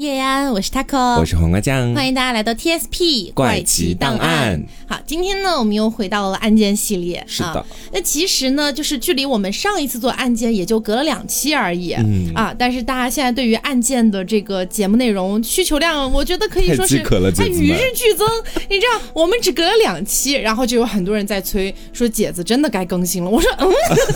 叶安，我是 taco，我是黄瓜酱，欢迎大家来到 TSP 怪奇档案。好，今天呢，我们又回到了案件系列。是的，那其实呢，就是距离我们上一次做案件也就隔了两期而已。嗯啊，但是大家现在对于案件的这个节目内容需求量，我觉得可以说是它与日俱增。你知道，我们只隔了两期，然后就有很多人在催说，姐子真的该更新了。我说，嗯，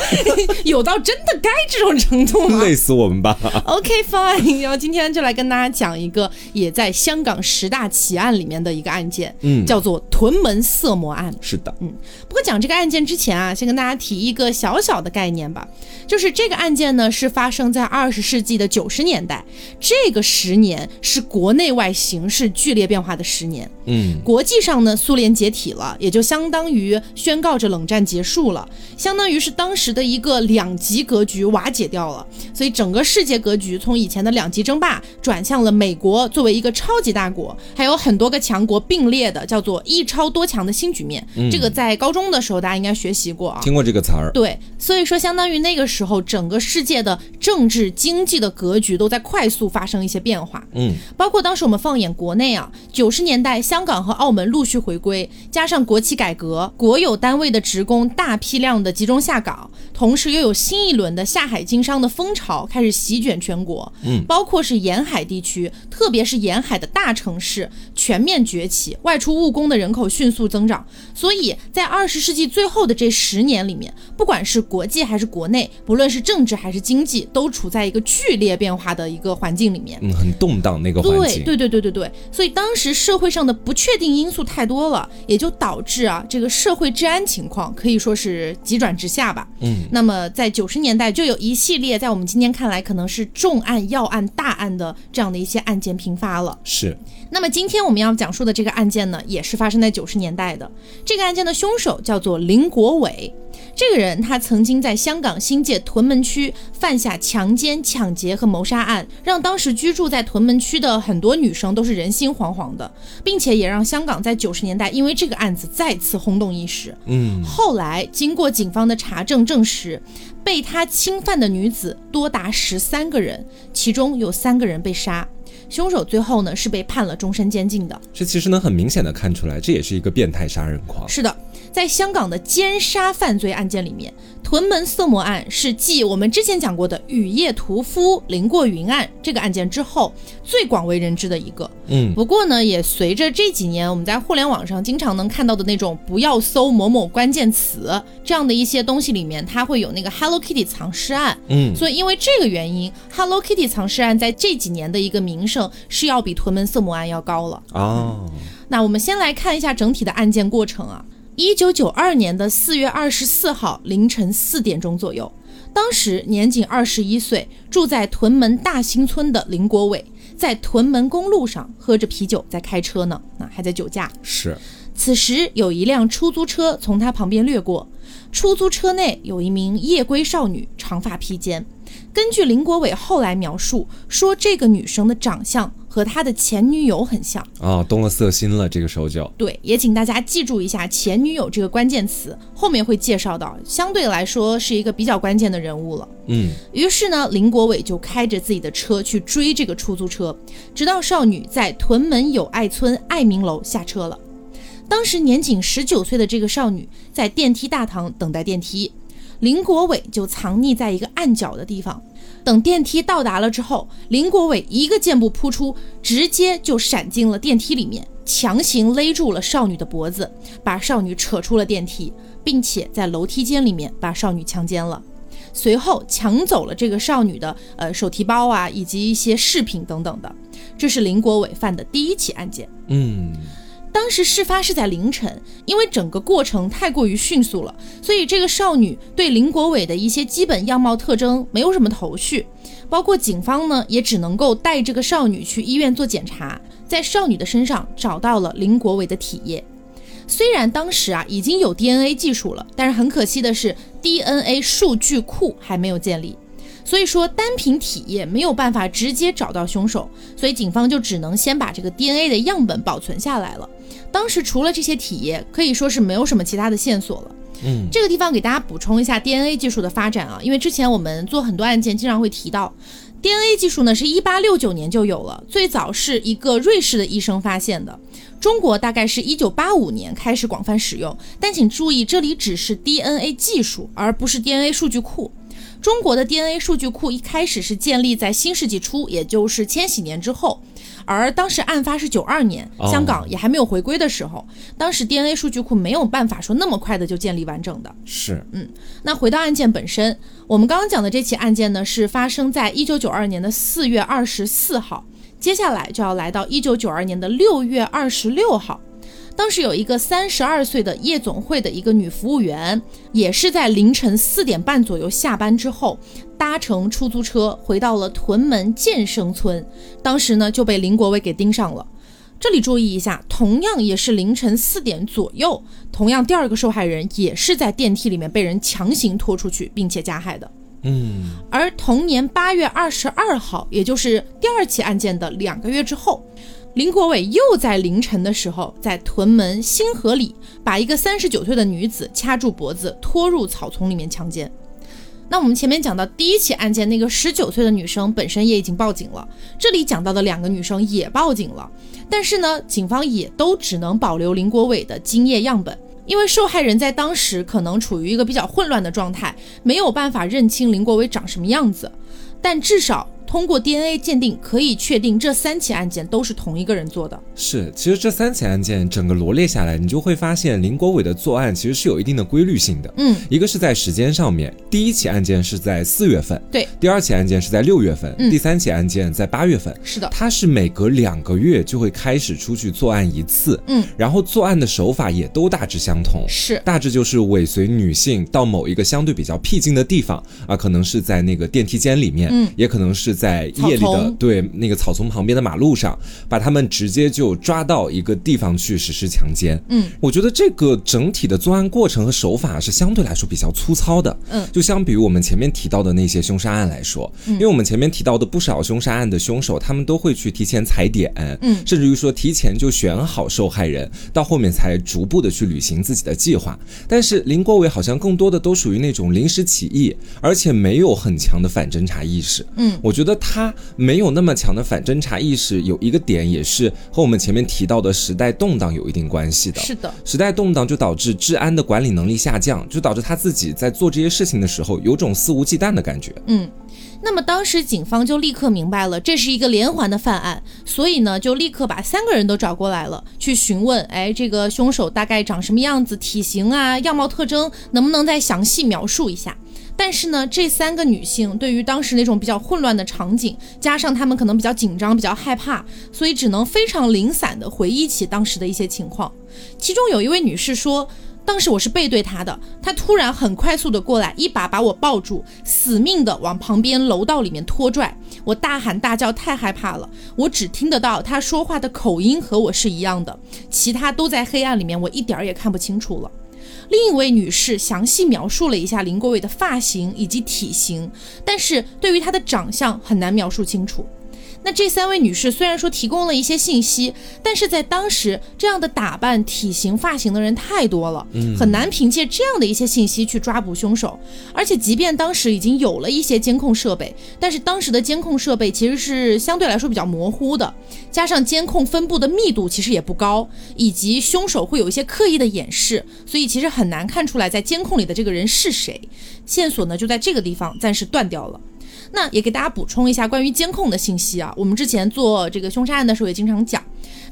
有到真的该这种程度吗？累死我们吧。OK fine，然后今天就来跟大家。讲一个也在香港十大奇案里面的一个案件，嗯，叫做屯门色魔案。是的，嗯，不过讲这个案件之前啊，先跟大家提一个小小的概念吧，就是这个案件呢是发生在二十世纪的九十年代，这个十年是国内外形势剧烈变化的十年，嗯，国际上呢苏联解体了，也就相当于宣告着冷战结束了，相当于是当时的一个两极格局瓦解掉了，所以整个世界格局从以前的两极争霸转向。了美国作为一个超级大国，还有很多个强国并列的，叫做一超多强的新局面。这个在高中的时候大家应该学习过啊，听过这个词儿。对，所以说相当于那个时候整个世界的政治经济的格局都在快速发生一些变化。嗯，包括当时我们放眼国内啊，九十年代香港和澳门陆续回归，加上国企改革，国有单位的职工大批量的集中下岗，同时又有新一轮的下海经商的风潮开始席卷全国。嗯，包括是沿海地区。特别是沿海的大城市全面崛起，外出务工的人口迅速增长。所以在二十世纪最后的这十年里面，不管是国际还是国内，不论是政治还是经济，都处在一个剧烈变化的一个环境里面。嗯，很动荡那个环境。对对对对对对。所以当时社会上的不确定因素太多了，也就导致啊，这个社会治安情况可以说是急转直下吧。嗯。那么在九十年代就有一系列在我们今天看来可能是重案要案大案的这样的。一些案件频发了，是。那么今天我们要讲述的这个案件呢，也是发生在九十年代的。这个案件的凶手叫做林国伟。这个人他曾经在香港新界屯门区犯下强奸、抢劫和谋杀案，让当时居住在屯门区的很多女生都是人心惶惶的，并且也让香港在九十年代因为这个案子再次轰动一时。嗯，后来经过警方的查证证实，被他侵犯的女子多达十三个人，其中有三个人被杀。凶手最后呢是被判了终身监禁的。这其实能很明显的看出来，这也是一个变态杀人狂。是的。在香港的奸杀犯罪案件里面，屯门色魔案是继我们之前讲过的雨夜屠夫林过云案这个案件之后最广为人知的一个。嗯，不过呢，也随着这几年我们在互联网上经常能看到的那种不要搜某某关键词这样的一些东西里面，它会有那个 Hello Kitty 藏尸案。嗯，所以因为这个原因，Hello Kitty 藏尸案在这几年的一个名声是要比屯门色魔案要高了。哦，那我们先来看一下整体的案件过程啊。一九九二年的四月二十四号凌晨四点钟左右，当时年仅二十一岁，住在屯门大兴村的林国伟，在屯门公路上喝着啤酒在开车呢，啊，还在酒驾。是，此时有一辆出租车从他旁边掠过，出租车内有一名夜归少女，长发披肩。根据林国伟后来描述说，这个女生的长相。和他的前女友很像啊，动了色心了。这个时候就对，也请大家记住一下“前女友”这个关键词，后面会介绍到，相对来说是一个比较关键的人物了。嗯，于是呢，林国伟就开着自己的车去追这个出租车，直到少女在屯门友爱村爱民楼下车了。当时年仅十九岁的这个少女在电梯大堂等待电梯，林国伟就藏匿在一个暗角的地方。等电梯到达了之后，林国伟一个箭步扑出，直接就闪进了电梯里面，强行勒住了少女的脖子，把少女扯出了电梯，并且在楼梯间里面把少女强奸了，随后抢走了这个少女的呃手提包啊，以及一些饰品等等的。这是林国伟犯的第一起案件。嗯。当时事发是在凌晨，因为整个过程太过于迅速了，所以这个少女对林国伟的一些基本样貌特征没有什么头绪，包括警方呢也只能够带这个少女去医院做检查，在少女的身上找到了林国伟的体液。虽然当时啊已经有 DNA 技术了，但是很可惜的是 DNA 数据库还没有建立，所以说单凭体液没有办法直接找到凶手，所以警方就只能先把这个 DNA 的样本保存下来了。当时除了这些体液，可以说是没有什么其他的线索了。嗯，这个地方给大家补充一下 DNA 技术的发展啊，因为之前我们做很多案件，经常会提到 DNA 技术呢是一八六九年就有了，最早是一个瑞士的医生发现的。中国大概是一九八五年开始广泛使用，但请注意，这里只是 DNA 技术，而不是 DNA 数据库。中国的 DNA 数据库一开始是建立在新世纪初，也就是千禧年之后。而当时案发是九二年，香港也还没有回归的时候，当时 DNA 数据库没有办法说那么快的就建立完整的。是，嗯，那回到案件本身，我们刚刚讲的这起案件呢，是发生在一九九二年的四月二十四号，接下来就要来到一九九二年的六月二十六号。当时有一个三十二岁的夜总会的一个女服务员，也是在凌晨四点半左右下班之后，搭乘出租车回到了屯门建生村，当时呢就被林国伟给盯上了。这里注意一下，同样也是凌晨四点左右，同样第二个受害人也是在电梯里面被人强行拖出去，并且加害的。嗯，而同年八月二十二号，也就是第二起案件的两个月之后。林国伟又在凌晨的时候，在屯门新河里把一个三十九岁的女子掐住脖子，拖入草丛里面强奸。那我们前面讲到第一起案件，那个十九岁的女生本身也已经报警了。这里讲到的两个女生也报警了，但是呢，警方也都只能保留林国伟的精液样本，因为受害人在当时可能处于一个比较混乱的状态，没有办法认清林国伟长什么样子，但至少。通过 DNA 鉴定，可以确定这三起案件都是同一个人做的。是，其实这三起案件整个罗列下来，你就会发现林国伟的作案其实是有一定的规律性的。嗯，一个是在时间上面，第一起案件是在四月份，对；第二起案件是在六月份，第三起案件在八月份。是的，他是每隔两个月就会开始出去作案一次。嗯，然后作案的手法也都大致相同，是，大致就是尾随女性到某一个相对比较僻静的地方啊，可能是在那个电梯间里面，嗯，也可能是在夜里的。对，那个草丛旁边的马路上，把他们直接就抓到一个地方去实施强奸。嗯，我觉得这个整体的作案过程和手法是相对来说比较粗糙的。嗯，就相比于我们前面提到的那些凶杀案来说，因为我们前面提到的不少凶杀案的凶手，他们都会去提前踩点，嗯，甚至于说提前就选好受害人，到后面才逐步的去履行自己的计划。但是林国伟好像更多的都属于那种临时起意，而且没有很强的反侦查意识。嗯，我觉得他没。没有那么强的反侦查意识，有一个点也是和我们前面提到的时代动荡有一定关系的。是的，时代动荡就导致治安的管理能力下降，就导致他自己在做这些事情的时候有种肆无忌惮的感觉。嗯，那么当时警方就立刻明白了这是一个连环的犯案，所以呢就立刻把三个人都找过来了，去询问，哎，这个凶手大概长什么样子，体型啊，样貌特征，能不能再详细描述一下？但是呢，这三个女性对于当时那种比较混乱的场景，加上她们可能比较紧张、比较害怕，所以只能非常零散的回忆起当时的一些情况。其中有一位女士说，当时我是背对她的，她突然很快速的过来，一把把我抱住，死命的往旁边楼道里面拖拽。我大喊大叫，太害怕了，我只听得到她说话的口音和我是一样的，其他都在黑暗里面，我一点儿也看不清楚了。另一位女士详细描述了一下林国伟的发型以及体型，但是对于他的长相很难描述清楚。那这三位女士虽然说提供了一些信息，但是在当时这样的打扮、体型、发型的人太多了，很难凭借这样的一些信息去抓捕凶手。而且，即便当时已经有了一些监控设备，但是当时的监控设备其实是相对来说比较模糊的，加上监控分布的密度其实也不高，以及凶手会有一些刻意的掩饰，所以其实很难看出来在监控里的这个人是谁。线索呢就在这个地方暂时断掉了。那也给大家补充一下关于监控的信息啊，我们之前做这个凶杀案的时候也经常讲，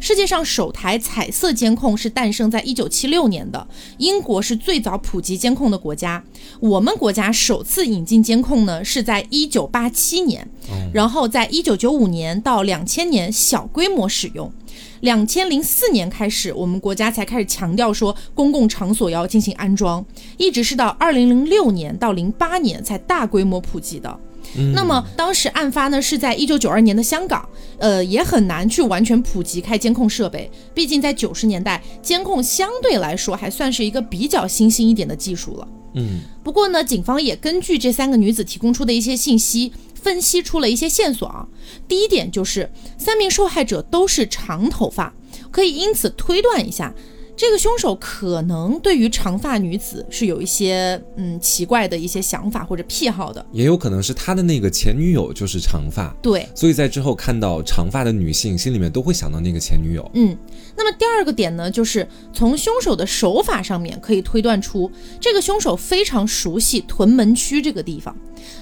世界上首台彩色监控是诞生在一九七六年的，英国是最早普及监控的国家，我们国家首次引进监控呢是在一九八七年，然后在一九九五年到两千年小规模使用，两千零四年开始我们国家才开始强调说公共场所要进行安装，一直是到二零零六年到零八年才大规模普及的。那么当时案发呢是在一九九二年的香港，呃，也很难去完全普及开监控设备，毕竟在九十年代，监控相对来说还算是一个比较新兴一点的技术了。嗯，不过呢，警方也根据这三个女子提供出的一些信息，分析出了一些线索啊。第一点就是三名受害者都是长头发，可以因此推断一下。这个凶手可能对于长发女子是有一些嗯奇怪的一些想法或者癖好的，也有可能是他的那个前女友就是长发，对，所以在之后看到长发的女性，心里面都会想到那个前女友。嗯，那么第二个点呢，就是从凶手的手法上面可以推断出，这个凶手非常熟悉屯门区这个地方，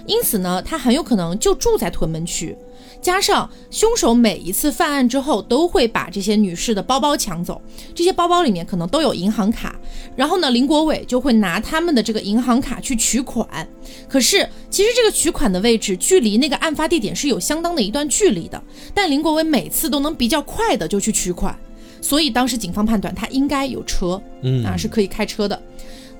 因此呢，他很有可能就住在屯门区。加上凶手每一次犯案之后，都会把这些女士的包包抢走，这些包包里面可能都有银行卡，然后呢，林国伟就会拿他们的这个银行卡去取款。可是其实这个取款的位置距离那个案发地点是有相当的一段距离的，但林国伟每次都能比较快的就去取款，所以当时警方判断他应该有车，嗯啊是可以开车的。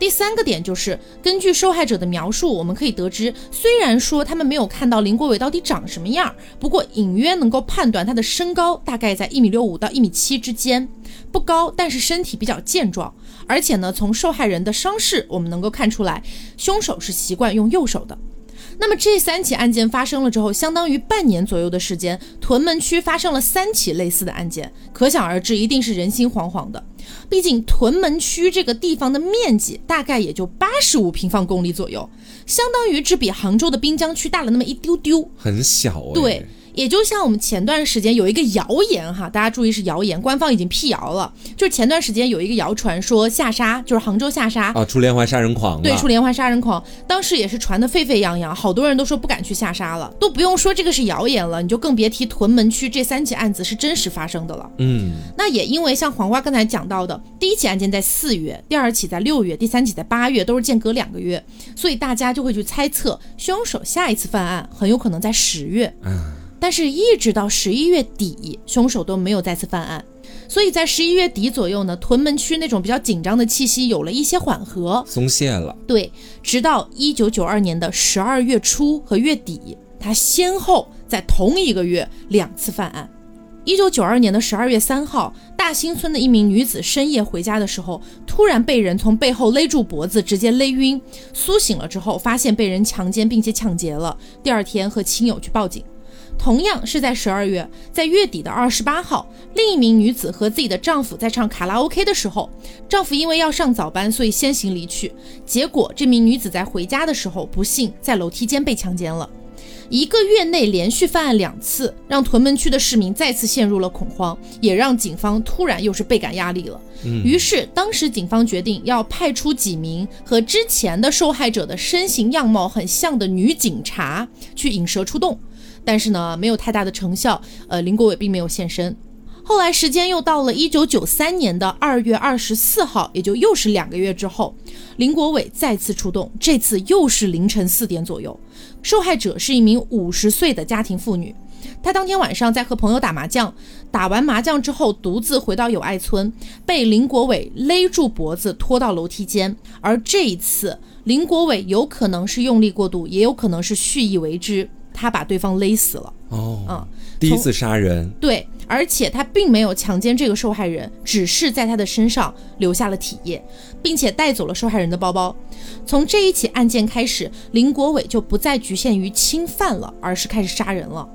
第三个点就是根据受害者的描述，我们可以得知，虽然说他们没有看到林国伟到底长什么样，不过隐约能够判断他的身高大概在一米六五到一米七之间，不高，但是身体比较健壮，而且呢，从受害人的伤势我们能够看出来，凶手是习惯用右手的。那么这三起案件发生了之后，相当于半年左右的时间，屯门区发生了三起类似的案件，可想而知，一定是人心惶惶的。毕竟屯门区这个地方的面积大概也就八十五平方公里左右，相当于只比杭州的滨江区大了那么一丢丢，很小。对。也就像我们前段时间有一个谣言哈，大家注意是谣言，官方已经辟谣了。就是前段时间有一个谣传说下沙，就是杭州下沙啊，出连环杀人狂。对，出连环杀人狂，当时也是传的沸沸扬扬，好多人都说不敢去下沙了，都不用说这个是谣言了，你就更别提屯门区这三起案子是真实发生的了。嗯，那也因为像黄瓜刚才讲到的，第一起案件在四月，第二起在六月，第三起在八月，都是间隔两个月，所以大家就会去猜测凶手下一次犯案很有可能在十月。嗯。但是，一直到十一月底，凶手都没有再次犯案，所以在十一月底左右呢，屯门区那种比较紧张的气息有了一些缓和，松懈了。对，直到一九九二年的十二月初和月底，他先后在同一个月两次犯案。一九九二年的十二月三号，大兴村的一名女子深夜回家的时候，突然被人从背后勒住脖子，直接勒晕。苏醒了之后，发现被人强奸并且抢劫了。第二天和亲友去报警。同样是在十二月，在月底的二十八号，另一名女子和自己的丈夫在唱卡拉 OK 的时候，丈夫因为要上早班，所以先行离去。结果这名女子在回家的时候，不幸在楼梯间被强奸了。一个月内连续犯案两次，让屯门区的市民再次陷入了恐慌，也让警方突然又是倍感压力了。于是当时警方决定要派出几名和之前的受害者的身形样貌很像的女警察去引蛇出洞。但是呢，没有太大的成效。呃，林国伟并没有现身。后来时间又到了一九九三年的二月二十四号，也就又是两个月之后，林国伟再次出动。这次又是凌晨四点左右，受害者是一名五十岁的家庭妇女。她当天晚上在和朋友打麻将，打完麻将之后独自回到友爱村，被林国伟勒住脖子拖到楼梯间。而这一次，林国伟有可能是用力过度，也有可能是蓄意为之。他把对方勒死了哦，嗯，第一次杀人，对，而且他并没有强奸这个受害人，只是在他的身上留下了体液，并且带走了受害人的包包。从这一起案件开始，林国伟就不再局限于侵犯了，而是开始杀人了。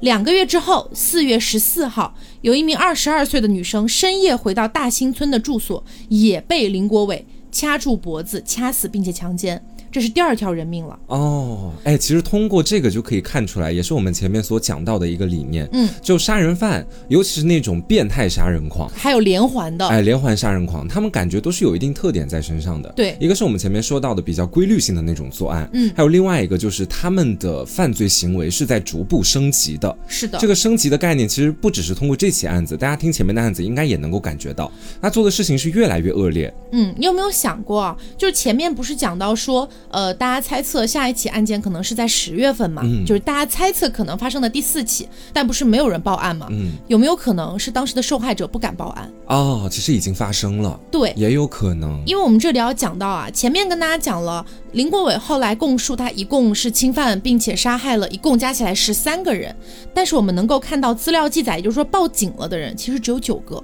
两个月之后，四月十四号，有一名二十二岁的女生深夜回到大兴村的住所，也被林国伟掐住脖子掐死，并且强奸。这是第二条人命了。哦，哎，其实通过这个就可以看出来，也是我们前面所讲到的一个理念，嗯，就杀人犯，尤其是那种变态杀人狂，还有连环的，哎，连环杀人狂，他们感觉都是有一定特点在身上的，对，一个是我们前面说到的比较规律性的那种作案，嗯，还有另外一个就是他们的犯罪行为是在逐步升级的，是的，这个升级的概念其实不只是通过这起案子，大家听前面的案子应该也能够感觉到，他做的事情是越来越恶劣，嗯，你有没有想过，就是前面不是讲到说，呃，大家猜。测下一起案件可能是在十月份嘛？嗯，就是大家猜测可能发生的第四起，但不是没有人报案嘛？嗯，有没有可能是当时的受害者不敢报案？哦，其实已经发生了。对，也有可能。因为我们这里要讲到啊，前面跟大家讲了，林国伟后来供述他一共是侵犯并且杀害了一共加起来十三个人，但是我们能够看到资料记载，也就是说报警了的人其实只有九个，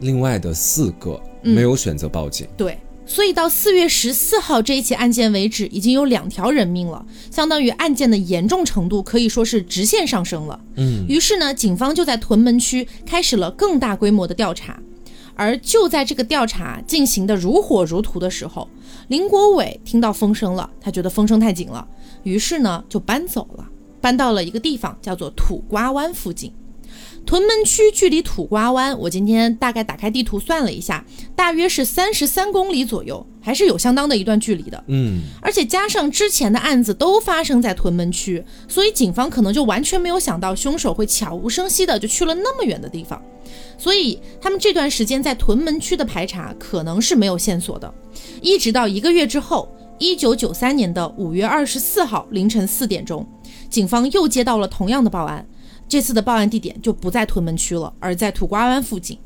另外的四个没有选择报警。对。所以到四月十四号这一起案件为止，已经有两条人命了，相当于案件的严重程度可以说是直线上升了。嗯，于是呢，警方就在屯门区开始了更大规模的调查，而就在这个调查进行的如火如荼的时候，林国伟听到风声了，他觉得风声太紧了，于是呢就搬走了，搬到了一个地方叫做土瓜湾附近。屯门区距离土瓜湾，我今天大概打开地图算了一下，大约是三十三公里左右，还是有相当的一段距离的。嗯，而且加上之前的案子都发生在屯门区，所以警方可能就完全没有想到凶手会悄无声息的就去了那么远的地方，所以他们这段时间在屯门区的排查可能是没有线索的，一直到一个月之后，一九九三年的五月二十四号凌晨四点钟，警方又接到了同样的报案。这次的报案地点就不在屯门区了，而在土瓜湾附近。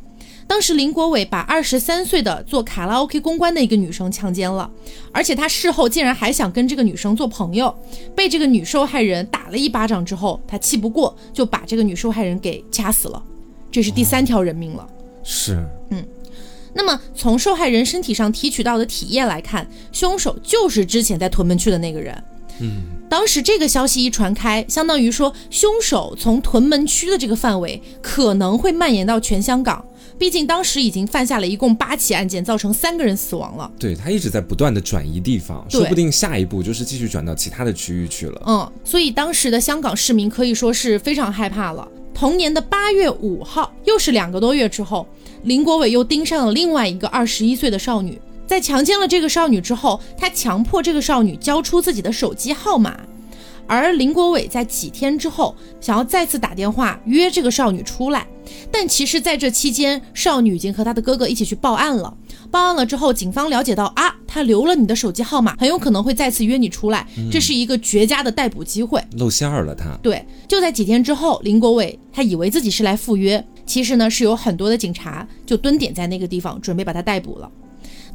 当时林国伟把二十三岁的做卡拉 OK 公关的一个女生强奸了，而且他事后竟然还想跟这个女生做朋友，被这个女受害人打了一巴掌之后，他气不过，就把这个女受害人给掐死了。这是第三条人命了。是，嗯。那么从受害人身体上提取到的体液来看，凶手就是之前在屯门区的那个人。嗯，当时这个消息一传开，相当于说凶手从屯门区的这个范围可能会蔓延到全香港。毕竟当时已经犯下了一共八起案件，造成三个人死亡了。对他一直在不断的转移地方，说不定下一步就是继续转到其他的区域去了。嗯，所以当时的香港市民可以说是非常害怕了。同年的八月五号，又是两个多月之后，林国伟又盯上了另外一个二十一岁的少女。在强奸了这个少女之后，他强迫这个少女交出自己的手机号码，而林国伟在几天之后想要再次打电话约这个少女出来，但其实在这期间，少女已经和他的哥哥一起去报案了。报案了之后，警方了解到啊，他留了你的手机号码，很有可能会再次约你出来，这是一个绝佳的逮捕机会，露馅儿了。他对，就在几天之后，林国伟他以为自己是来赴约，其实呢是有很多的警察就蹲点在那个地方，准备把他逮捕了。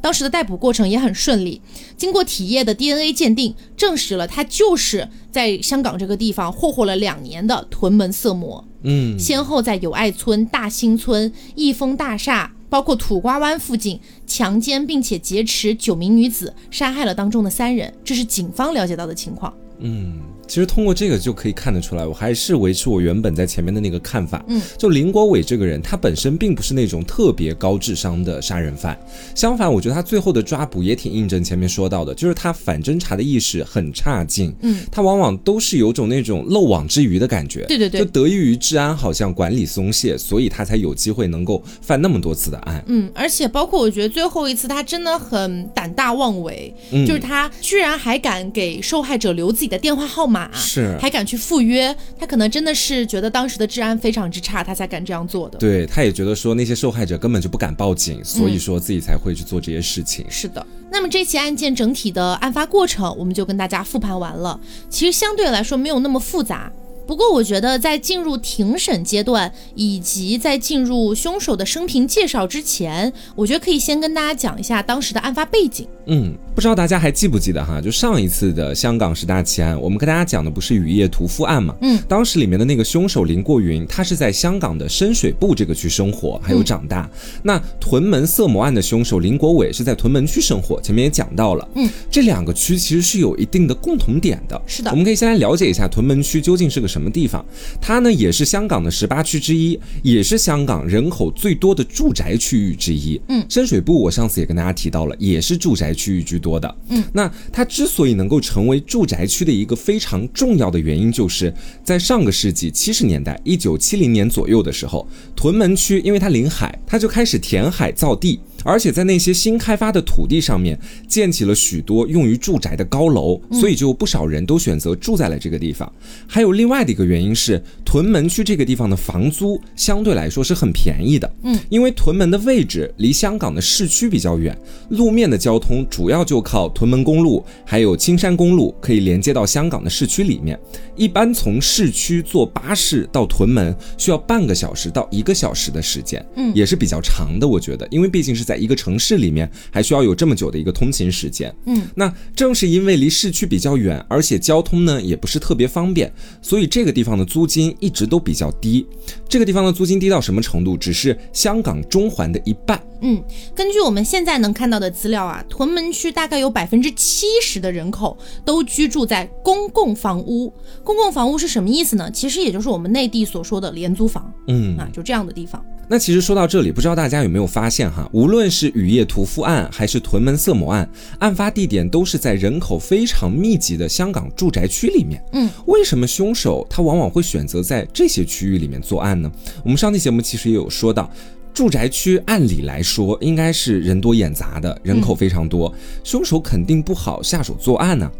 当时的逮捕过程也很顺利，经过体液的 DNA 鉴定，证实了他就是在香港这个地方霍霍了两年的屯门色魔。嗯，先后在友爱村、大兴村、益丰大厦，包括土瓜湾附近强奸并且劫持九名女子，杀害了当中的三人。这是警方了解到的情况。嗯。其实通过这个就可以看得出来，我还是维持我原本在前面的那个看法。嗯，就林国伟这个人，他本身并不是那种特别高智商的杀人犯，相反，我觉得他最后的抓捕也挺印证前面说到的，就是他反侦查的意识很差劲。嗯，他往往都是有种那种漏网之鱼的感觉。对对对，就得益于治安好像管理松懈，所以他才有机会能够犯那么多次的案。嗯，而且包括我觉得最后一次他真的很胆大妄为，就是他居然还敢给受害者留自己的电话号码，是还。敢去赴约，他可能真的是觉得当时的治安非常之差，他才敢这样做的。对，他也觉得说那些受害者根本就不敢报警，所以说自己才会去做这些事情。是的，那么这起案件整体的案发过程，我们就跟大家复盘完了。其实相对来说没有那么复杂。不过，我觉得在进入庭审阶段，以及在进入凶手的生平介绍之前，我觉得可以先跟大家讲一下当时的案发背景。嗯，不知道大家还记不记得哈？就上一次的香港十大奇案，我们跟大家讲的不是雨夜屠夫案嘛？嗯，当时里面的那个凶手林过云，他是在香港的深水埗这个区生活，还有长大。那屯门色魔案的凶手林国伟是在屯门区生活，前面也讲到了。嗯，这两个区其实是有一定的共同点的。是的，我们可以先来了解一下屯门区究竟是个什么地方。它呢也是香港的十八区之一，也是香港人口最多的住宅区域之一。嗯，深水埗我上次也跟大家提到了，也是住宅区域居多的。嗯，那它之所以能够成为住宅区的一个非常重要的原因，就是在上个世纪七十年代，一九七零年左右的时候，屯门区因为它临海，它就开始填海造地。而且在那些新开发的土地上面建起了许多用于住宅的高楼，所以就不少人都选择住在了这个地方。还有另外的一个原因是，屯门区这个地方的房租相对来说是很便宜的。嗯，因为屯门的位置离香港的市区比较远，路面的交通主要就靠屯门公路还有青山公路可以连接到香港的市区里面。一般从市区坐巴士到屯门需要半个小时到一个小时的时间，嗯，也是比较长的。我觉得，因为毕竟是在一个城市里面还需要有这么久的一个通勤时间，嗯，那正是因为离市区比较远，而且交通呢也不是特别方便，所以这个地方的租金一直都比较低。这个地方的租金低到什么程度？只是香港中环的一半。嗯，根据我们现在能看到的资料啊，屯门区大概有百分之七十的人口都居住在公共房屋。公共房屋是什么意思呢？其实也就是我们内地所说的廉租房。嗯，啊，就这样的地方。那其实说到这里，不知道大家有没有发现哈，无论是雨夜屠夫案还是屯门色魔案，案发地点都是在人口非常密集的香港住宅区里面。嗯，为什么凶手他往往会选择在这些区域里面作案呢？我们上期节目其实也有说到，住宅区按理来说应该是人多眼杂的，人口非常多，凶手肯定不好下手作案呢。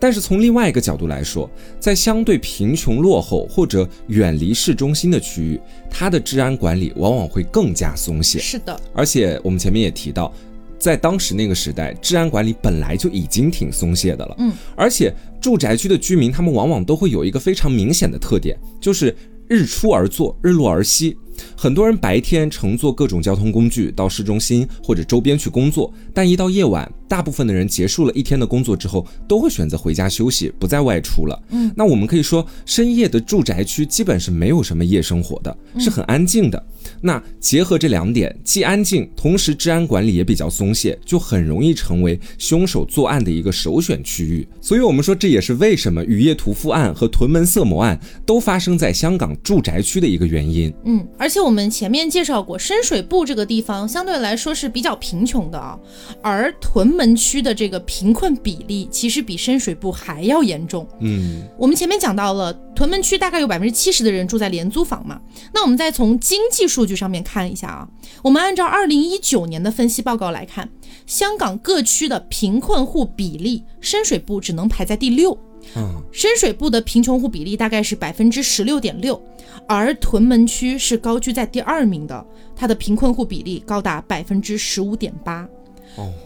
但是从另外一个角度来说，在相对贫穷落后或者远离市中心的区域，它的治安管理往往会更加松懈。是的，而且我们前面也提到，在当时那个时代，治安管理本来就已经挺松懈的了。嗯，而且住宅区的居民，他们往往都会有一个非常明显的特点，就是日出而作，日落而息。很多人白天乘坐各种交通工具到市中心或者周边去工作，但一到夜晚，大部分的人结束了一天的工作之后，都会选择回家休息，不再外出了。嗯，那我们可以说，深夜的住宅区基本是没有什么夜生活的，是很安静的。那结合这两点，既安静，同时治安管理也比较松懈，就很容易成为凶手作案的一个首选区域。所以，我们说这也是为什么雨夜屠夫案和屯门色魔案都发生在香港住宅区的一个原因。嗯，而且我们前面介绍过，深水埗这个地方相对来说是比较贫穷的啊，而屯门区的这个贫困比例其实比深水埗还要严重。嗯，我们前面讲到了屯门区大概有百分之七十的人住在廉租房嘛，那我们再从经济数据上面看一下啊，我们按照二零一九年的分析报告来看，香港各区的贫困户比例，深水埗只能排在第六。嗯，深水埗的贫穷户比例大概是百分之十六点六，而屯门区是高居在第二名的，它的贫困户比例高达百分之十五点八。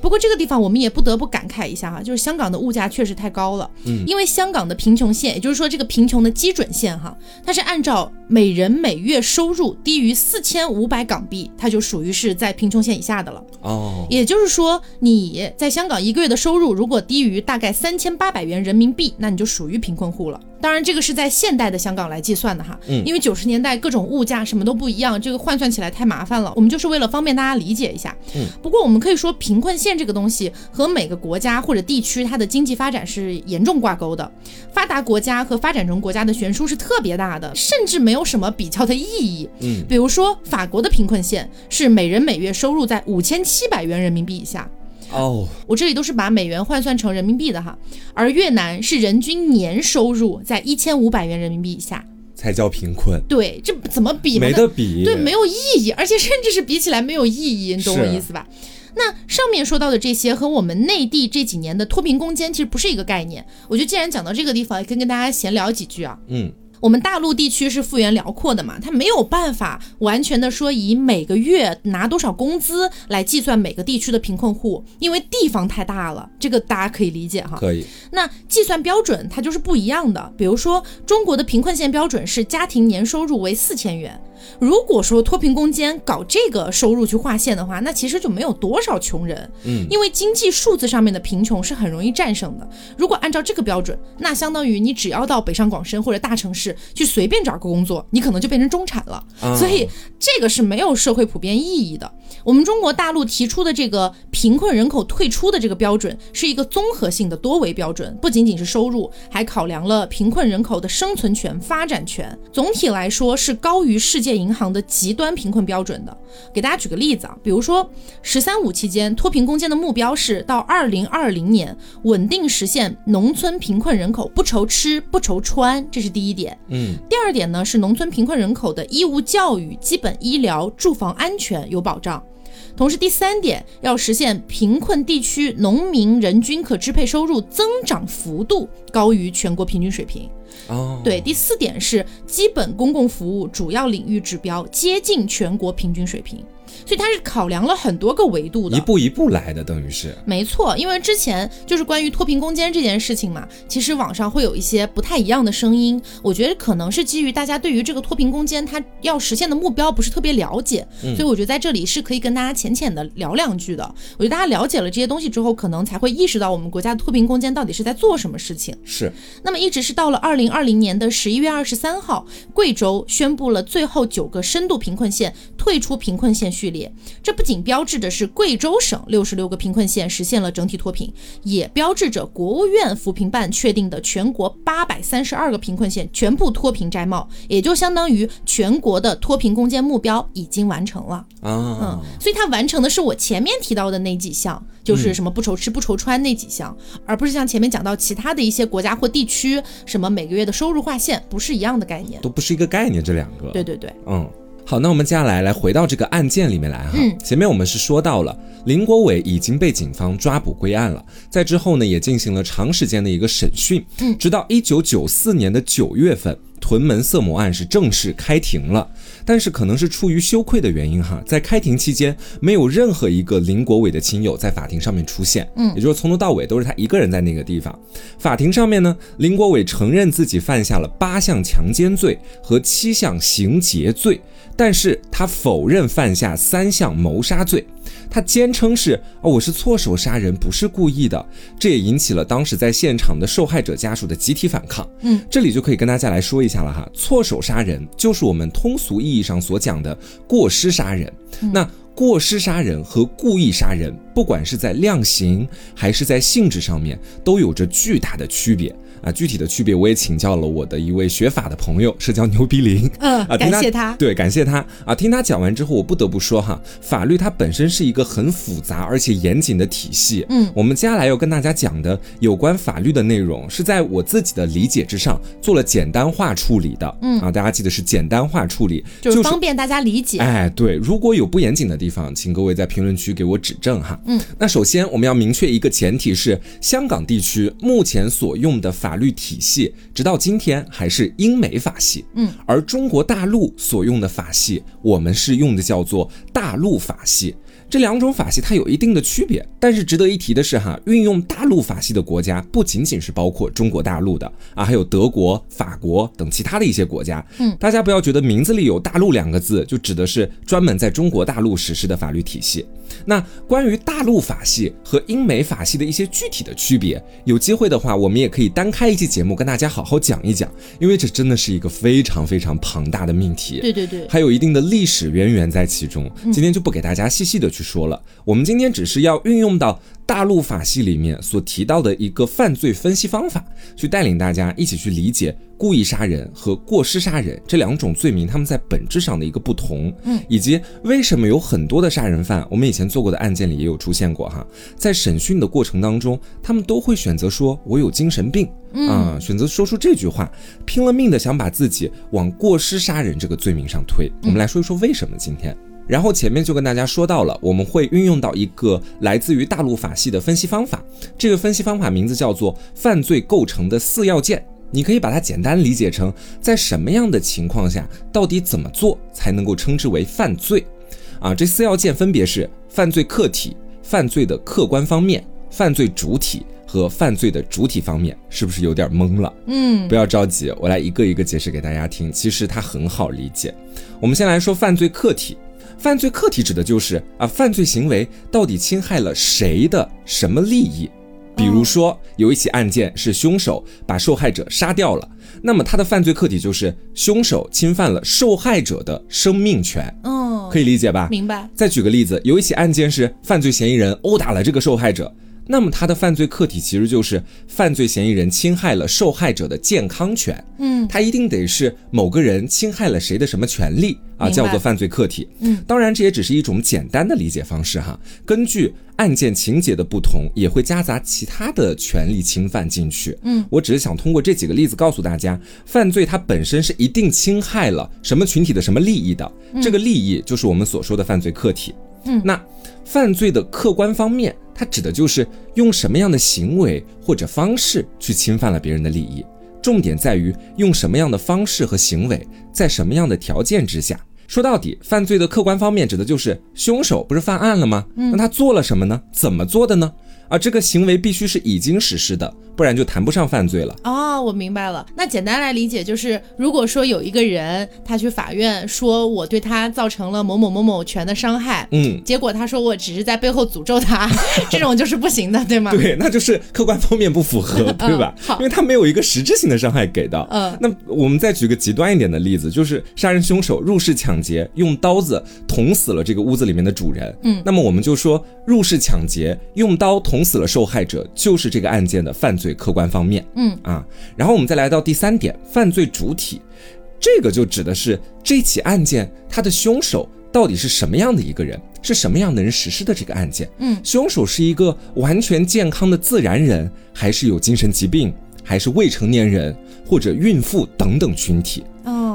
不过这个地方我们也不得不感慨一下哈，就是香港的物价确实太高了。嗯，因为香港的贫穷线，也就是说这个贫穷的基准线哈，它是按照每人每月收入低于四千五百港币，它就属于是在贫穷线以下的了。哦，也就是说你在香港一个月的收入如果低于大概三千八百元人民币，那你就属于贫困户了。当然，这个是在现代的香港来计算的哈，嗯，因为九十年代各种物价什么都不一样，这个换算起来太麻烦了。我们就是为了方便大家理解一下，嗯。不过我们可以说，贫困线这个东西和每个国家或者地区它的经济发展是严重挂钩的。发达国家和发展中国家的悬殊是特别大的，甚至没有什么比较的意义。嗯，比如说法国的贫困线是每人每月收入在五千七百元人民币以下。哦，我这里都是把美元换算成人民币的哈，而越南是人均年收入在一千五百元人民币以下才叫贫困。对，这怎么比？没得比。对，没有意义，而且甚至是比起来没有意义，你懂我意思吧？那上面说到的这些和我们内地这几年的脱贫攻坚其实不是一个概念。我觉得既然讲到这个地方，也可以跟大家闲聊几句啊。嗯。我们大陆地区是幅员辽阔的嘛，它没有办法完全的说以每个月拿多少工资来计算每个地区的贫困户，因为地方太大了，这个大家可以理解哈。可以。那计算标准它就是不一样的，比如说中国的贫困线标准是家庭年收入为四千元。如果说脱贫攻坚搞这个收入去划线的话，那其实就没有多少穷人，嗯，因为经济数字上面的贫穷是很容易战胜的。如果按照这个标准，那相当于你只要到北上广深或者大城市去随便找个工作，你可能就变成中产了。所以这个是没有社会普遍意义的。我们中国大陆提出的这个贫困人口退出的这个标准是一个综合性的多维标准，不仅仅是收入，还考量了贫困人口的生存权、发展权。总体来说是高于世界银行的极端贫困标准的。给大家举个例子啊，比如说“十三五”期间脱贫攻坚的目标是到二零二零年稳定实现农村贫困人口不愁吃不愁穿，这是第一点。嗯，第二点呢是农村贫困人口的义务教育、基本医疗、住房安全有保障。同时，第三点要实现贫困地区农民人均可支配收入增长幅度高于全国平均水平。哦，对，第四点是基本公共服务主要领域指标接近全国平均水平。所以它是考量了很多个维度的，一步一步来的，等于是没错。因为之前就是关于脱贫攻坚这件事情嘛，其实网上会有一些不太一样的声音。我觉得可能是基于大家对于这个脱贫攻坚它要实现的目标不是特别了解，所以我觉得在这里是可以跟大家浅浅的聊两句的。我觉得大家了解了这些东西之后，可能才会意识到我们国家的脱贫攻坚到底是在做什么事情。是。那么一直是到了二零二零年的十一月二十三号，贵州宣布了最后九个深度贫困县退出贫困县需。序列。这不仅标志着是贵州省六十六个贫困县实现了整体脱贫，也标志着国务院扶贫办确定的全国八百三十二个贫困县全部脱贫摘帽，也就相当于全国的脱贫攻坚目标已经完成了啊。嗯，所以它完成的是我前面提到的那几项，就是什么不愁吃不愁穿那几项，而不是像前面讲到其他的一些国家或地区什么每个月的收入划线，不是一样的概念，都不是一个概念，这两个。对对对，嗯。好，那我们接下来来回到这个案件里面来哈。前面我们是说到了林国伟已经被警方抓捕归案了，在之后呢也进行了长时间的一个审讯，嗯，直到一九九四年的九月份，屯门色魔案是正式开庭了。但是可能是出于羞愧的原因哈，在开庭期间没有任何一个林国伟的亲友在法庭上面出现，嗯，也就是从头到尾都是他一个人在那个地方。法庭上面呢，林国伟承认自己犯下了八项强奸罪和七项行劫罪。但是他否认犯下三项谋杀罪，他坚称是哦，我是错手杀人，不是故意的。这也引起了当时在现场的受害者家属的集体反抗。嗯，这里就可以跟大家来说一下了哈，错手杀人就是我们通俗意义上所讲的过失杀人。那过失杀人和故意杀人，不管是在量刑还是在性质上面，都有着巨大的区别。啊，具体的区别我也请教了我的一位学法的朋友，是叫牛逼林。嗯，啊，感谢他。对，感谢他。啊，听他讲完之后，我不得不说哈，法律它本身是一个很复杂而且严谨的体系。嗯，我们接下来要跟大家讲的有关法律的内容，是在我自己的理解之上做了简单化处理的。嗯，啊，大家记得是简单化处理，就是方便大家理解。哎，对，如果有不严谨的地方，请各位在评论区给我指正哈。嗯，那首先我们要明确一个前提是，香港地区目前所用的法律体系。直到今天还是英美法系，嗯，而中国大陆所用的法系，我们是用的叫做大陆法系。这两种法系它有一定的区别，但是值得一提的是哈，运用大陆法系的国家不仅仅是包括中国大陆的啊，还有德国、法国等其他的一些国家。嗯，大家不要觉得名字里有大陆两个字就指的是专门在中国大陆实施的法律体系。那关于大陆法系和英美法系的一些具体的区别，有机会的话，我们也可以单开一期节目跟大家好好讲一讲，因为这真的是一个非常非常庞大的命题。对对对，还有一定的历史渊源在其中。今天就不给大家细细的去。说了，我们今天只是要运用到大陆法系里面所提到的一个犯罪分析方法，去带领大家一起去理解故意杀人和过失杀人这两种罪名他们在本质上的一个不同，嗯，以及为什么有很多的杀人犯，我们以前做过的案件里也有出现过哈，在审讯的过程当中，他们都会选择说我有精神病，啊，选择说出这句话，拼了命的想把自己往过失杀人这个罪名上推。我们来说一说为什么今天。然后前面就跟大家说到了，我们会运用到一个来自于大陆法系的分析方法。这个分析方法名字叫做犯罪构成的四要件，你可以把它简单理解成在什么样的情况下，到底怎么做才能够称之为犯罪？啊，这四要件分别是犯罪客体、犯罪的客观方面、犯罪主体和犯罪的主体方面，是不是有点懵了？嗯，不要着急，我来一个一个解释给大家听。其实它很好理解。我们先来说犯罪客体。犯罪客体指的就是啊，犯罪行为到底侵害了谁的什么利益？比如说有一起案件是凶手把受害者杀掉了，那么他的犯罪客体就是凶手侵犯了受害者的生命权。哦，可以理解吧？明白。再举个例子，有一起案件是犯罪嫌疑人殴打了这个受害者。那么他的犯罪客体其实就是犯罪嫌疑人侵害了受害者的健康权，嗯，他一定得是某个人侵害了谁的什么权利啊，叫做犯罪客体。嗯，当然这也只是一种简单的理解方式哈，根据案件情节的不同，也会夹杂其他的权利侵犯进去。嗯，我只是想通过这几个例子告诉大家，犯罪它本身是一定侵害了什么群体的什么利益的，这个利益就是我们所说的犯罪客体。嗯，那犯罪的客观方面。它指的就是用什么样的行为或者方式去侵犯了别人的利益，重点在于用什么样的方式和行为，在什么样的条件之下。说到底，犯罪的客观方面指的就是凶手不是犯案了吗？那他做了什么呢？怎么做的呢？而，这个行为必须是已经实施的，不然就谈不上犯罪了。哦，我明白了。那简单来理解就是，如果说有一个人他去法院说我对他造成了某某某某权的伤害，嗯，结果他说我只是在背后诅咒他，这种就是不行的，对吗？对，那就是客观方面不符合，对吧？好，因为他没有一个实质性的伤害给到。嗯，那我们再举个极端一点的例子，就是杀人凶手入室抢劫，用刀子捅死了这个屋子里面的主人。嗯，那么我们就说入室抢劫用刀捅死了受害者，就是这个案件的犯罪客观方面。嗯啊，然后我们再来到第三点，犯罪主体，这个就指的是这起案件它的凶手到底是什么样的一个人，是什么样的人实施的这个案件。嗯，凶手是一个完全健康的自然人，还是有精神疾病，还是未成年人或者孕妇等等群体。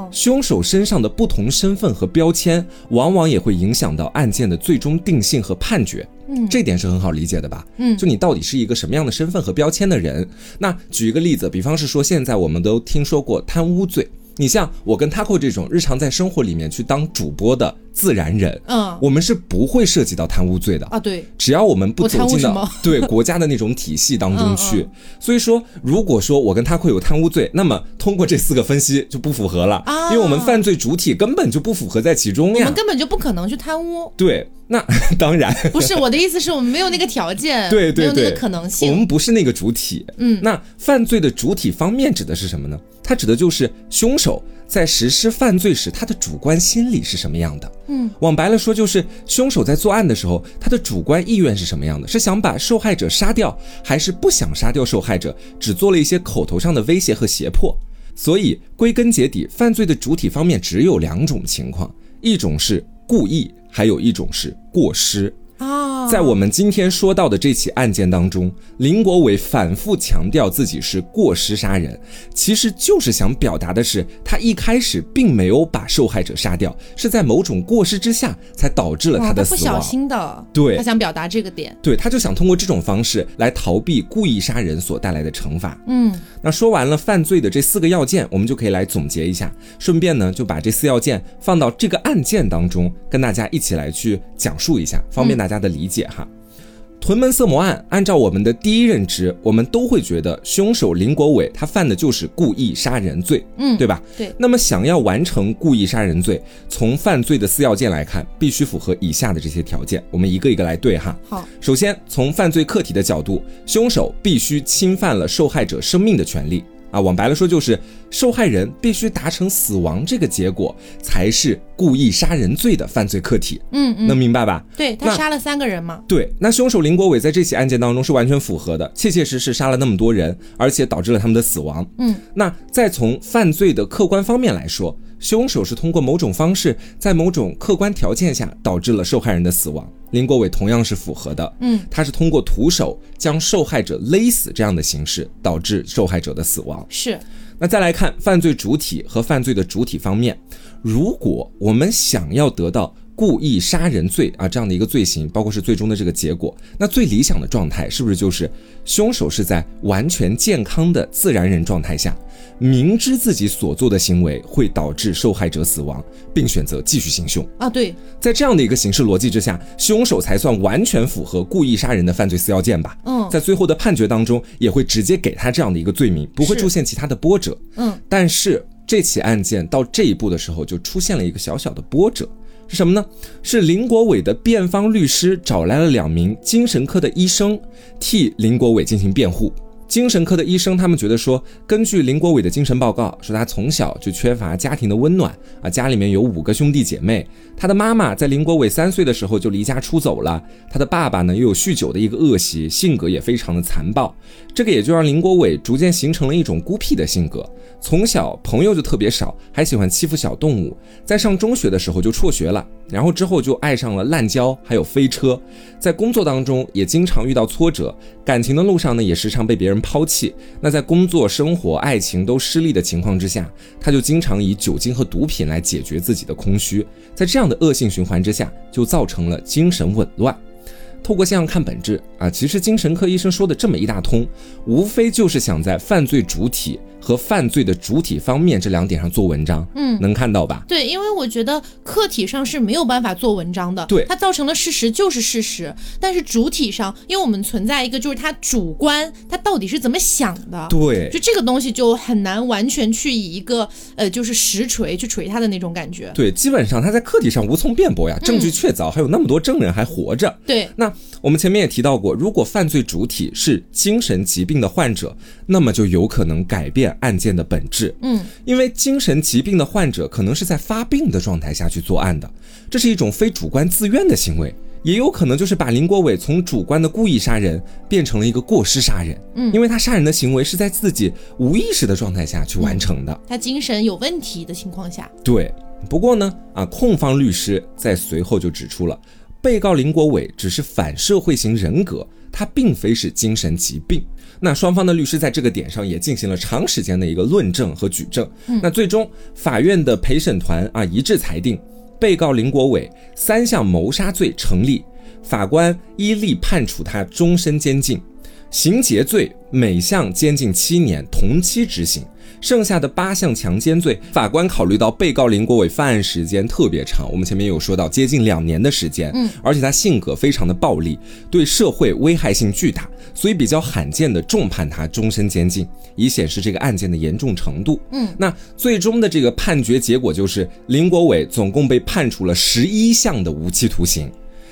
哦，凶手身上的不同身份和标签，往往也会影响到案件的最终定性和判决。嗯，这点是很好理解的吧？嗯，就你到底是一个什么样的身份和标签的人？那举一个例子，比方是说，现在我们都听说过贪污罪。你像我跟 Taco 这种日常在生活里面去当主播的自然人，嗯，我们是不会涉及到贪污罪的啊。对，只要我们不走进到对国家的那种体系当中去。所以说，如果说我跟 Taco 有贪污罪，那么通过这四个分析就不符合了，因为我们犯罪主体根本就不符合在其中呀。我们根本就不可能去贪污。对。那 当然不是我的意思，是我们没有那个条件，对对对，可能性，我们不是那个主体。嗯，那犯罪的主体方面指的是什么呢？它指的就是凶手在实施犯罪时他的主观心理是什么样的。嗯，往白了说就是凶手在作案的时候他的主观意愿是什么样的？是想把受害者杀掉，还是不想杀掉受害者，只做了一些口头上的威胁和胁迫？所以归根结底，犯罪的主体方面只有两种情况，一种是故意。还有一种是过失。在我们今天说到的这起案件当中，林国伟反复强调自己是过失杀人，其实就是想表达的是，他一开始并没有把受害者杀掉，是在某种过失之下才导致了他的死亡。不小心的，对，他想表达这个点，对，他就想通过这种方式来逃避故意杀人所带来的惩罚。嗯，那说完了犯罪的这四个要件，我们就可以来总结一下，顺便呢就把这四要件放到这个案件当中，跟大家一起来去讲述一下，方便大家的理解。哈，屯门色魔案，按照我们的第一认知，我们都会觉得凶手林国伟他犯的就是故意杀人罪，嗯，对吧？对。那么想要完成故意杀人罪，从犯罪的四要件来看，必须符合以下的这些条件，我们一个一个来对哈。好，首先从犯罪客体的角度，凶手必须侵犯了受害者生命的权利。啊，往白了说就是受害人必须达成死亡这个结果，才是故意杀人罪的犯罪客体。嗯嗯，能明白吧？对他杀了三个人吗？对，那凶手林国伟在这起案件当中是完全符合的，切切实实杀了那么多人，而且导致了他们的死亡。嗯，那再从犯罪的客观方面来说。凶手是通过某种方式，在某种客观条件下导致了受害人的死亡。林国伟同样是符合的，嗯，他是通过徒手将受害者勒死这样的形式导致受害者的死亡。是，那再来看犯罪主体和犯罪的主体方面，如果我们想要得到。故意杀人罪啊，这样的一个罪行，包括是最终的这个结果。那最理想的状态是不是就是凶手是在完全健康的自然人状态下，明知自己所做的行为会导致受害者死亡，并选择继续行凶啊？对，在这样的一个刑事逻辑之下，凶手才算完全符合故意杀人的犯罪四要件吧？嗯，在最后的判决当中，也会直接给他这样的一个罪名，不会出现其他的波折。嗯，但是这起案件到这一步的时候，就出现了一个小小的波折。是什么呢？是林国伟的辩方律师找来了两名精神科的医生，替林国伟进行辩护。精神科的医生他们觉得说，根据林国伟的精神报告，说他从小就缺乏家庭的温暖啊，家里面有五个兄弟姐妹，他的妈妈在林国伟三岁的时候就离家出走了，他的爸爸呢又有酗酒的一个恶习，性格也非常的残暴，这个也就让林国伟逐渐形成了一种孤僻的性格。从小朋友就特别少，还喜欢欺负小动物。在上中学的时候就辍学了，然后之后就爱上了滥交，还有飞车。在工作当中也经常遇到挫折，感情的路上呢也时常被别人抛弃。那在工作、生活、爱情都失利的情况之下，他就经常以酒精和毒品来解决自己的空虚。在这样的恶性循环之下，就造成了精神紊乱。透过现象看本质啊，其实精神科医生说的这么一大通，无非就是想在犯罪主体。和犯罪的主体方面这两点上做文章。嗯，能看到吧？对，因为我觉得客体上是没有办法做文章的。对，它造成的事实就是事实，但是主体上，因为我们存在一个就是他主观，他到底是怎么想的？对，就这个东西就很难完全去以一个呃就是实锤去锤他的那种感觉。对，基本上他在客体上无从辩驳呀，证据确凿，还有那么多证人还活着。对，那。我们前面也提到过，如果犯罪主体是精神疾病的患者，那么就有可能改变案件的本质。嗯，因为精神疾病的患者可能是在发病的状态下去作案的，这是一种非主观自愿的行为，也有可能就是把林国伟从主观的故意杀人变成了一个过失杀人。嗯，因为他杀人的行为是在自己无意识的状态下去完成的，他精神有问题的情况下。对，不过呢，啊，控方律师在随后就指出了。被告林国伟只是反社会型人格，他并非是精神疾病。那双方的律师在这个点上也进行了长时间的一个论证和举证。那最终法院的陪审团啊一致裁定，被告林国伟三项谋杀罪成立，法官依例判处他终身监禁，行劫罪每项监禁七年，同期执行。剩下的八项强奸罪，法官考虑到被告林国伟犯案时间特别长，我们前面有说到接近两年的时间，嗯，而且他性格非常的暴力，对社会危害性巨大，所以比较罕见的重判他终身监禁，以显示这个案件的严重程度。嗯，那最终的这个判决结果就是林国伟总共被判处了十一项的无期徒刑。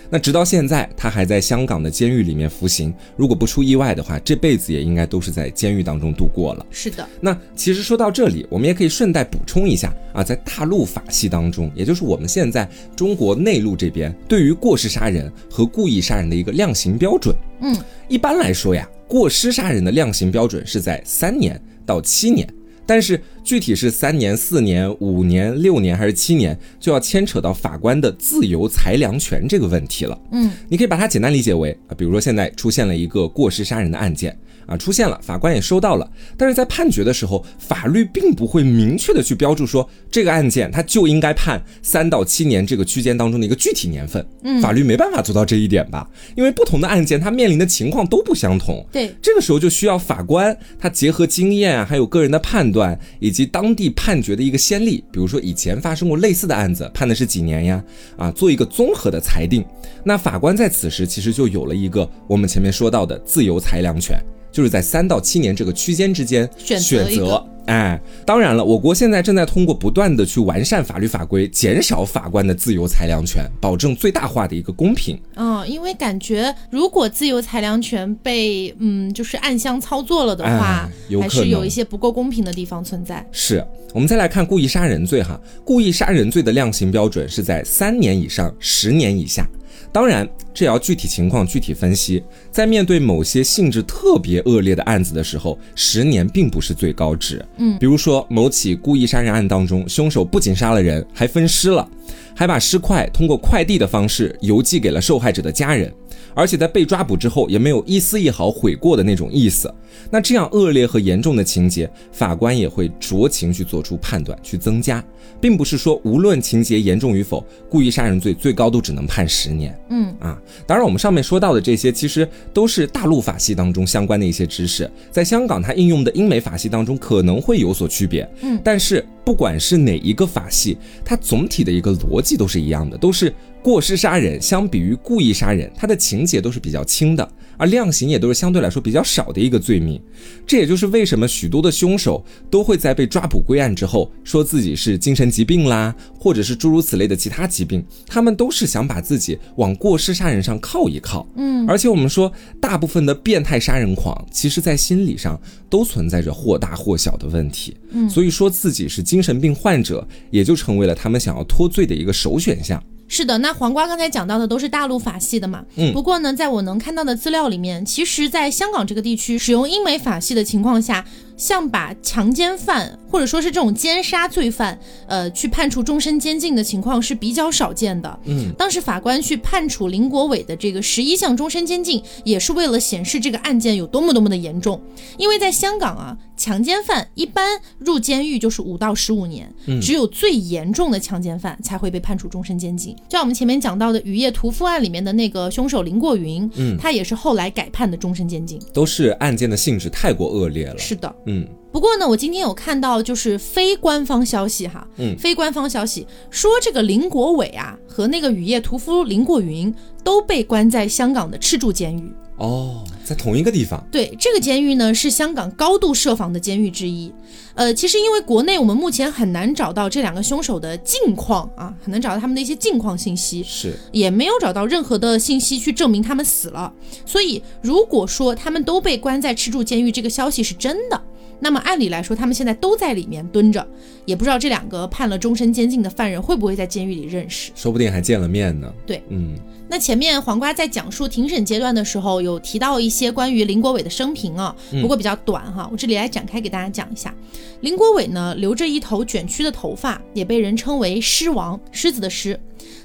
那直到现在，他还在香港的监狱里面服刑。如果不出意外的话，这辈子也应该都是在监狱当中度过了。是的。那其实说到这里，我们也可以顺带补充一下啊，在大陆法系当中，也就是我们现在中国内陆这边，对于过失杀人和故意杀人的一个量刑标准。嗯，一般来说呀，过失杀人的量刑标准是在三年到七年。但是具体是三年、四年、五年、六年还是七年，就要牵扯到法官的自由裁量权这个问题了。嗯，你可以把它简单理解为啊，比如说现在出现了一个过失杀人的案件。啊，出现了，法官也收到了，但是在判决的时候，法律并不会明确的去标注说这个案件它就应该判三到七年这个区间当中的一个具体年份。嗯，法律没办法做到这一点吧？因为不同的案件它面临的情况都不相同。对，这个时候就需要法官他结合经验啊，还有个人的判断，以及当地判决的一个先例，比如说以前发生过类似的案子，判的是几年呀？啊，做一个综合的裁定。那法官在此时其实就有了一个我们前面说到的自由裁量权。就是在三到七年这个区间之间选择，哎，当然了，我国现在正在通过不断的去完善法律法规，减少法官的自由裁量权，保证最大化的一个公平。嗯，因为感觉如果自由裁量权被嗯就是暗箱操作了的话，还是有一些不够公平的地方存在。是我们再来看故意杀人罪哈，故意杀人罪的量刑标准是在三年以上十年以下。当然，这要具体情况具体分析。在面对某些性质特别恶劣的案子的时候，十年并不是最高值。嗯，比如说某起故意杀人案当中，凶手不仅杀了人，还分尸了，还把尸块通过快递的方式邮寄给了受害者的家人。而且在被抓捕之后，也没有一丝一毫悔过的那种意思。那这样恶劣和严重的情节，法官也会酌情去做出判断，去增加，并不是说无论情节严重与否，故意杀人罪最高都只能判十年。嗯啊，当然我们上面说到的这些，其实都是大陆法系当中相关的一些知识，在香港它应用的英美法系当中可能会有所区别。嗯，但是不管是哪一个法系，它总体的一个逻辑都是一样的，都是。过失杀人相比于故意杀人，它的情节都是比较轻的，而量刑也都是相对来说比较少的一个罪名。这也就是为什么许多的凶手都会在被抓捕归案之后，说自己是精神疾病啦，或者是诸如此类的其他疾病。他们都是想把自己往过失杀人上靠一靠。嗯，而且我们说，大部分的变态杀人狂，其实在心理上都存在着或大或小的问题。嗯，所以说自己是精神病患者，也就成为了他们想要脱罪的一个首选项。是的，那黄瓜刚才讲到的都是大陆法系的嘛。嗯。不过呢，在我能看到的资料里面，其实，在香港这个地区使用英美法系的情况下。像把强奸犯或者说是这种奸杀罪犯，呃，去判处终身监禁的情况是比较少见的。嗯，当时法官去判处林国伟的这个十一项终身监禁，也是为了显示这个案件有多么多么的严重。因为在香港啊，强奸犯一般入监狱就是五到十五年，只有最严重的强奸犯才会被判处终身监禁。就像我们前面讲到的《雨夜屠夫案》里面的那个凶手林过云，嗯，他也是后来改判的终身监禁。都是案件的性质太过恶劣了。是的，嗯。不过呢，我今天有看到就是非官方消息哈，嗯，非官方消息说这个林国伟啊和那个雨夜屠夫林过云都被关在香港的赤柱监狱。哦，在同一个地方。对，这个监狱呢是香港高度设防的监狱之一。呃，其实因为国内我们目前很难找到这两个凶手的近况啊，很难找到他们的一些近况信息，是也没有找到任何的信息去证明他们死了。所以如果说他们都被关在赤柱监狱，这个消息是真的。那么按理来说，他们现在都在里面蹲着，也不知道这两个判了终身监禁的犯人会不会在监狱里认识，说不定还见了面呢。对，嗯，那前面黄瓜在讲述庭审阶段的时候，有提到一些关于林国伟的生平啊，不过比较短哈，我这里来展开给大家讲一下。林国伟呢，留着一头卷曲的头发，也被人称为“狮王”，狮子的狮。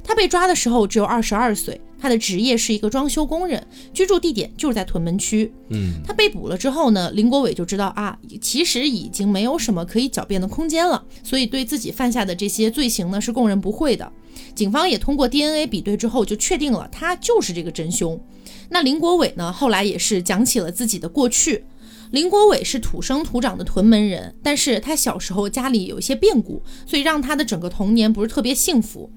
他被抓的时候只有二十二岁。他的职业是一个装修工人，居住地点就是在屯门区。嗯，他被捕了之后呢，林国伟就知道啊，其实已经没有什么可以狡辩的空间了，所以对自己犯下的这些罪行呢是供认不讳的。警方也通过 DNA 比对之后，就确定了他就是这个真凶。那林国伟呢，后来也是讲起了自己的过去。林国伟是土生土长的屯门人，但是他小时候家里有一些变故，所以让他的整个童年不是特别幸福。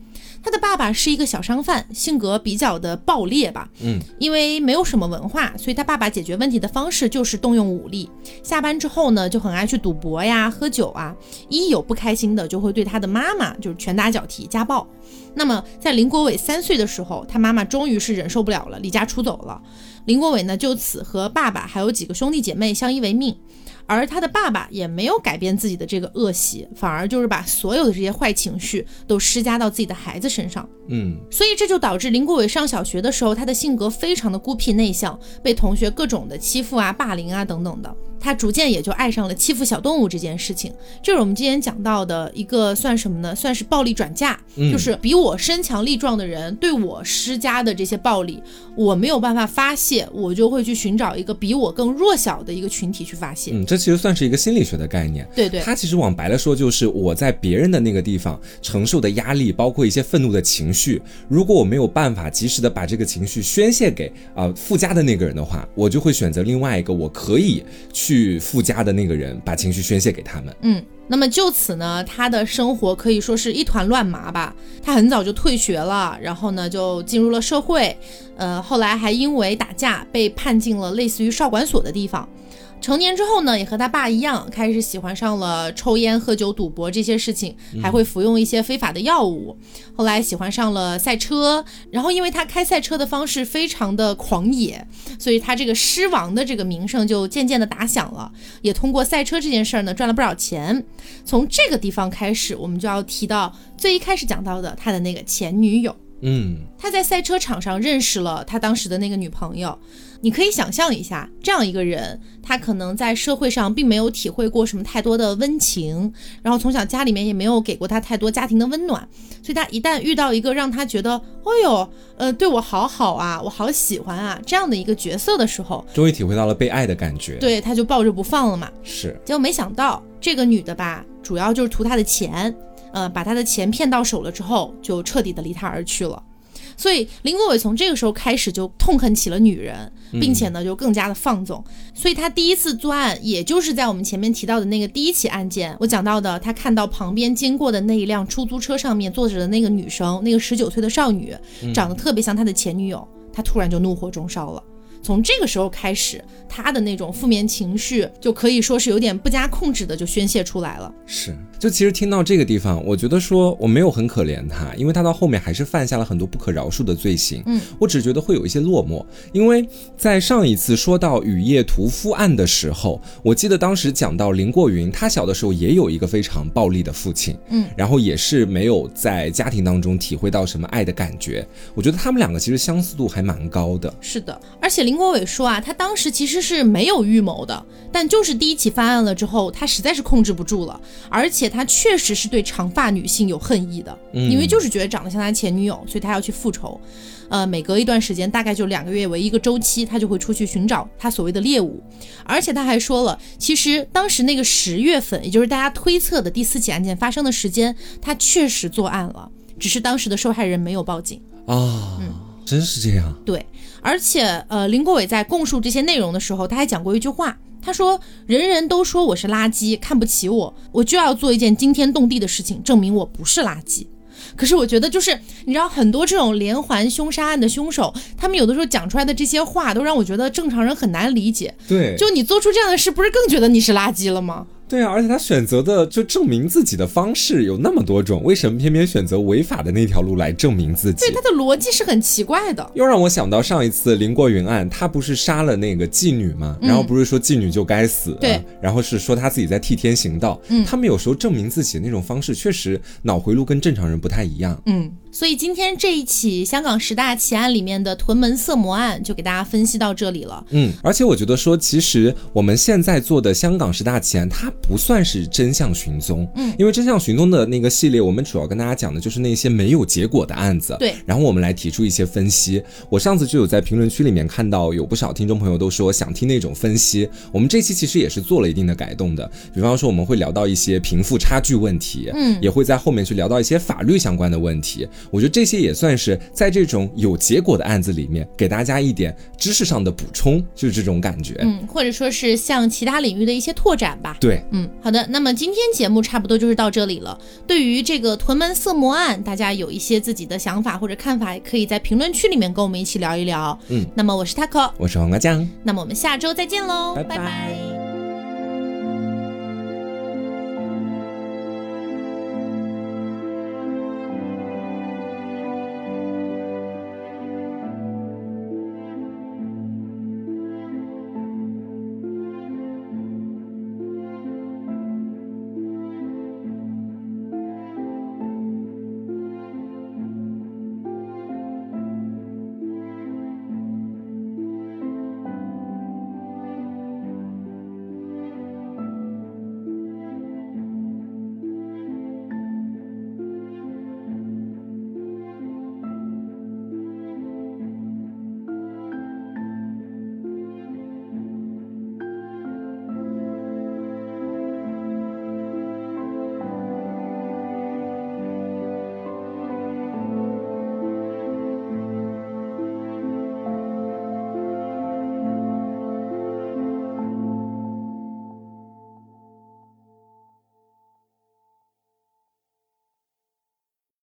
他的爸爸是一个小商贩，性格比较的暴烈吧。嗯，因为没有什么文化，所以他爸爸解决问题的方式就是动用武力。下班之后呢，就很爱去赌博呀、喝酒啊。一有不开心的，就会对他的妈妈就是拳打脚踢、家暴。那么在林国伟三岁的时候，他妈妈终于是忍受不了了，离家出走了。林国伟呢，就此和爸爸还有几个兄弟姐妹相依为命。而他的爸爸也没有改变自己的这个恶习，反而就是把所有的这些坏情绪都施加到自己的孩子身上。嗯，所以这就导致林国伟上小学的时候，他的性格非常的孤僻内向，被同学各种的欺负啊、霸凌啊等等的。他逐渐也就爱上了欺负小动物这件事情。这是我们之前讲到的一个算什么呢？算是暴力转嫁，就是比我身强力壮的人对我施加的这些暴力，我没有办法发泄，我就会去寻找一个比我更弱小的一个群体去发泄。嗯，这其实算是一个心理学的概念。对对，他其实往白了说，就是我在别人的那个地方承受的压力，包括一些愤怒的情绪，如果我没有办法及时的把这个情绪宣泄给啊附加的那个人的话，我就会选择另外一个我可以去。去附加的那个人把情绪宣泄给他们。嗯，那么就此呢，他的生活可以说是一团乱麻吧。他很早就退学了，然后呢就进入了社会，呃，后来还因为打架被判进了类似于少管所的地方。成年之后呢，也和他爸一样，开始喜欢上了抽烟、喝酒、赌博这些事情，还会服用一些非法的药物。后来喜欢上了赛车，然后因为他开赛车的方式非常的狂野，所以他这个狮王的这个名声就渐渐的打响了。也通过赛车这件事儿呢，赚了不少钱。从这个地方开始，我们就要提到最一开始讲到的他的那个前女友。嗯，他在赛车场上认识了他当时的那个女朋友。你可以想象一下，这样一个人，他可能在社会上并没有体会过什么太多的温情，然后从小家里面也没有给过他太多家庭的温暖，所以他一旦遇到一个让他觉得，哦呦，呃，对我好好啊，我好喜欢啊这样的一个角色的时候，终于体会到了被爱的感觉，对，他就抱着不放了嘛。是，结果没想到这个女的吧，主要就是图他的钱，呃，把他的钱骗到手了之后，就彻底的离他而去了。所以林国伟从这个时候开始就痛恨起了女人，并且呢就更加的放纵。所以他第一次作案，也就是在我们前面提到的那个第一起案件，我讲到的，他看到旁边经过的那一辆出租车上面坐着的那个女生，那个十九岁的少女，长得特别像他的前女友，他突然就怒火中烧了。从这个时候开始，他的那种负面情绪就可以说是有点不加控制的就宣泄出来了。是。就其实听到这个地方，我觉得说我没有很可怜他，因为他到后面还是犯下了很多不可饶恕的罪行。嗯，我只觉得会有一些落寞，因为在上一次说到雨夜屠夫案的时候，我记得当时讲到林过云，他小的时候也有一个非常暴力的父亲，嗯，然后也是没有在家庭当中体会到什么爱的感觉。我觉得他们两个其实相似度还蛮高的。是的，而且林国伟说啊，他当时其实是没有预谋的，但就是第一起犯案了之后，他实在是控制不住了，而且。他确实是对长发女性有恨意的，因为就是觉得长得像他前女友，所以他要去复仇。呃，每隔一段时间，大概就两个月为一个周期，他就会出去寻找他所谓的猎物。而且他还说了，其实当时那个十月份，也就是大家推测的第四起案件发生的时间，他确实作案了。只是当时的受害人没有报警啊。嗯，真是这样。对，而且呃，林国伟在供述这些内容的时候，他还讲过一句话，他说：“人人都说我是垃圾，看不起我，我就要做一件惊天动地的事情，证明我不是垃圾。”可是我觉得，就是你知道，很多这种连环凶杀案的凶手，他们有的时候讲出来的这些话，都让我觉得正常人很难理解。对，就你做出这样的事，不是更觉得你是垃圾了吗？对啊，而且他选择的就证明自己的方式有那么多种，为什么偏偏选择违法的那条路来证明自己？对，他的逻辑是很奇怪的。又让我想到上一次林过云案，他不是杀了那个妓女吗？然后不是说妓女就该死？对，然后是说他自己在替天行道。嗯，他们有时候证明自己的那种方式，确实脑回路跟正常人不太一样。嗯。所以今天这一起香港十大奇案里面的屯门色魔案就给大家分析到这里了。嗯，而且我觉得说，其实我们现在做的香港十大奇案，它不算是真相寻踪。嗯，因为真相寻踪的那个系列，我们主要跟大家讲的就是那些没有结果的案子。对，然后我们来提出一些分析。我上次就有在评论区里面看到有不少听众朋友都说想听那种分析。我们这期其实也是做了一定的改动的。比方说我们会聊到一些贫富差距问题，嗯，也会在后面去聊到一些法律相关的问题。我觉得这些也算是在这种有结果的案子里面，给大家一点知识上的补充，就是这种感觉，嗯，或者说是向其他领域的一些拓展吧。对，嗯，好的，那么今天节目差不多就是到这里了。对于这个屯门色魔案，大家有一些自己的想法或者看法，可以在评论区里面跟我们一起聊一聊。嗯，那么我是 taco，我是黄瓜酱，那么我们下周再见喽，拜拜。